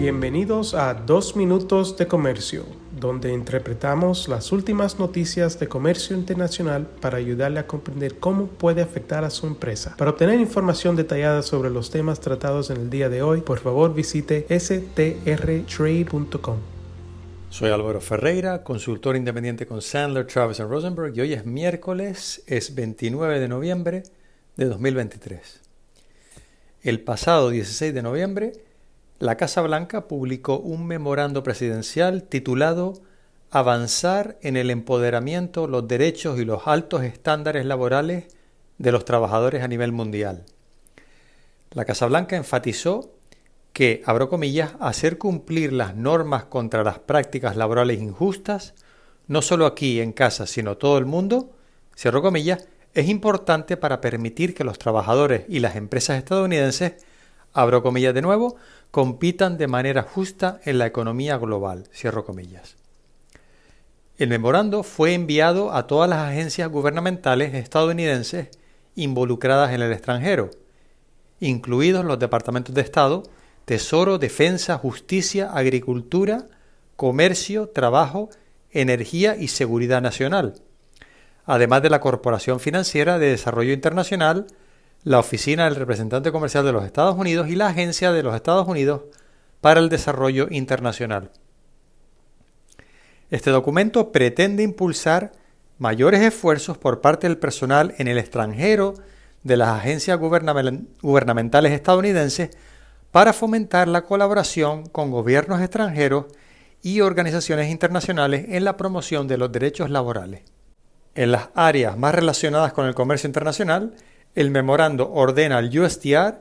Bienvenidos a Dos Minutos de Comercio, donde interpretamos las últimas noticias de comercio internacional para ayudarle a comprender cómo puede afectar a su empresa. Para obtener información detallada sobre los temas tratados en el día de hoy, por favor visite strtrade.com. Soy Álvaro Ferreira, consultor independiente con Sandler, Travis Rosenberg y hoy es miércoles, es 29 de noviembre de 2023. El pasado 16 de noviembre, la Casa Blanca publicó un memorando presidencial titulado Avanzar en el empoderamiento, los derechos y los altos estándares laborales de los trabajadores a nivel mundial. La Casa Blanca enfatizó que, abro comillas, hacer cumplir las normas contra las prácticas laborales injustas, no solo aquí en casa, sino todo el mundo, cierro comillas, es importante para permitir que los trabajadores y las empresas estadounidenses, abro comillas de nuevo, compitan de manera justa en la economía global. Cierro comillas. El memorando fue enviado a todas las agencias gubernamentales estadounidenses involucradas en el extranjero, incluidos los departamentos de Estado, Tesoro, Defensa, Justicia, Agricultura, Comercio, Trabajo, Energía y Seguridad Nacional, además de la Corporación Financiera de Desarrollo Internacional, la Oficina del Representante Comercial de los Estados Unidos y la Agencia de los Estados Unidos para el Desarrollo Internacional. Este documento pretende impulsar mayores esfuerzos por parte del personal en el extranjero de las agencias gubernamentales estadounidenses para fomentar la colaboración con gobiernos extranjeros y organizaciones internacionales en la promoción de los derechos laborales. En las áreas más relacionadas con el comercio internacional, el memorando ordena al USTR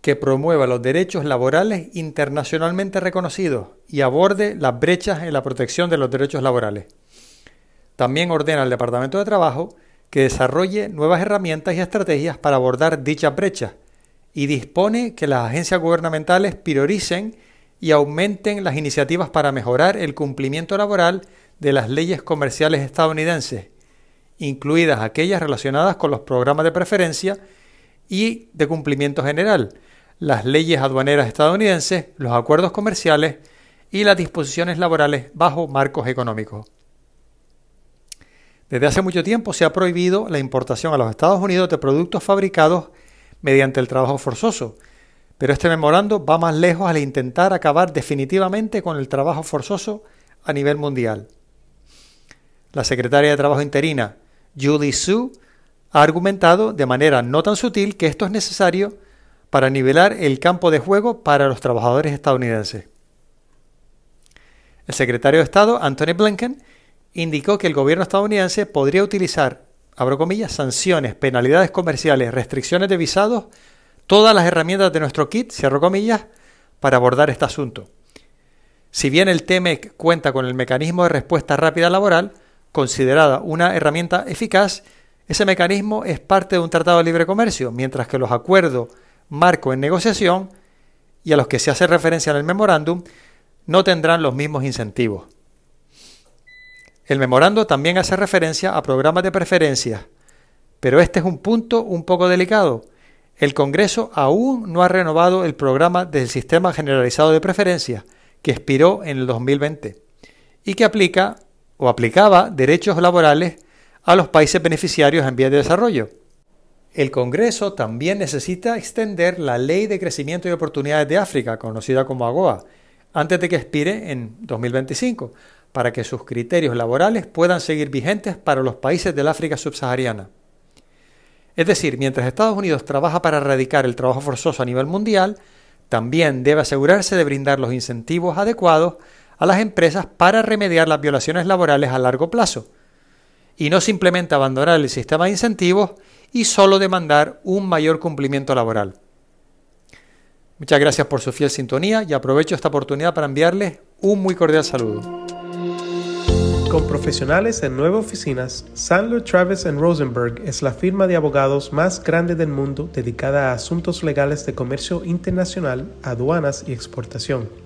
que promueva los derechos laborales internacionalmente reconocidos y aborde las brechas en la protección de los derechos laborales. También ordena al Departamento de Trabajo que desarrolle nuevas herramientas y estrategias para abordar dichas brechas y dispone que las agencias gubernamentales prioricen y aumenten las iniciativas para mejorar el cumplimiento laboral de las leyes comerciales estadounidenses incluidas aquellas relacionadas con los programas de preferencia y de cumplimiento general, las leyes aduaneras estadounidenses, los acuerdos comerciales y las disposiciones laborales bajo marcos económicos. Desde hace mucho tiempo se ha prohibido la importación a los Estados Unidos de productos fabricados mediante el trabajo forzoso, pero este memorando va más lejos al intentar acabar definitivamente con el trabajo forzoso a nivel mundial. La secretaria de Trabajo interina, Julie Su ha argumentado de manera no tan sutil que esto es necesario para nivelar el campo de juego para los trabajadores estadounidenses. El secretario de Estado, Anthony Blinken, indicó que el gobierno estadounidense podría utilizar, abro comillas, sanciones, penalidades comerciales, restricciones de visados, todas las herramientas de nuestro kit, cierro comillas, para abordar este asunto. Si bien el TEMEC cuenta con el mecanismo de respuesta rápida laboral, considerada una herramienta eficaz, ese mecanismo es parte de un tratado de libre comercio, mientras que los acuerdos marco en negociación y a los que se hace referencia en el memorándum no tendrán los mismos incentivos. El memorando también hace referencia a programas de preferencias, pero este es un punto un poco delicado. El Congreso aún no ha renovado el programa del Sistema Generalizado de Preferencias, que expiró en el 2020 y que aplica o aplicaba derechos laborales a los países beneficiarios en vías de desarrollo. El Congreso también necesita extender la Ley de Crecimiento y Oportunidades de África, conocida como AGOA, antes de que expire en 2025, para que sus criterios laborales puedan seguir vigentes para los países del África subsahariana. Es decir, mientras Estados Unidos trabaja para erradicar el trabajo forzoso a nivel mundial, también debe asegurarse de brindar los incentivos adecuados a las empresas para remediar las violaciones laborales a largo plazo y no simplemente abandonar el sistema de incentivos y solo demandar un mayor cumplimiento laboral. Muchas gracias por su fiel sintonía y aprovecho esta oportunidad para enviarles un muy cordial saludo. Con profesionales en nueve oficinas, Sandler Travis Rosenberg es la firma de abogados más grande del mundo dedicada a asuntos legales de comercio internacional, aduanas y exportación.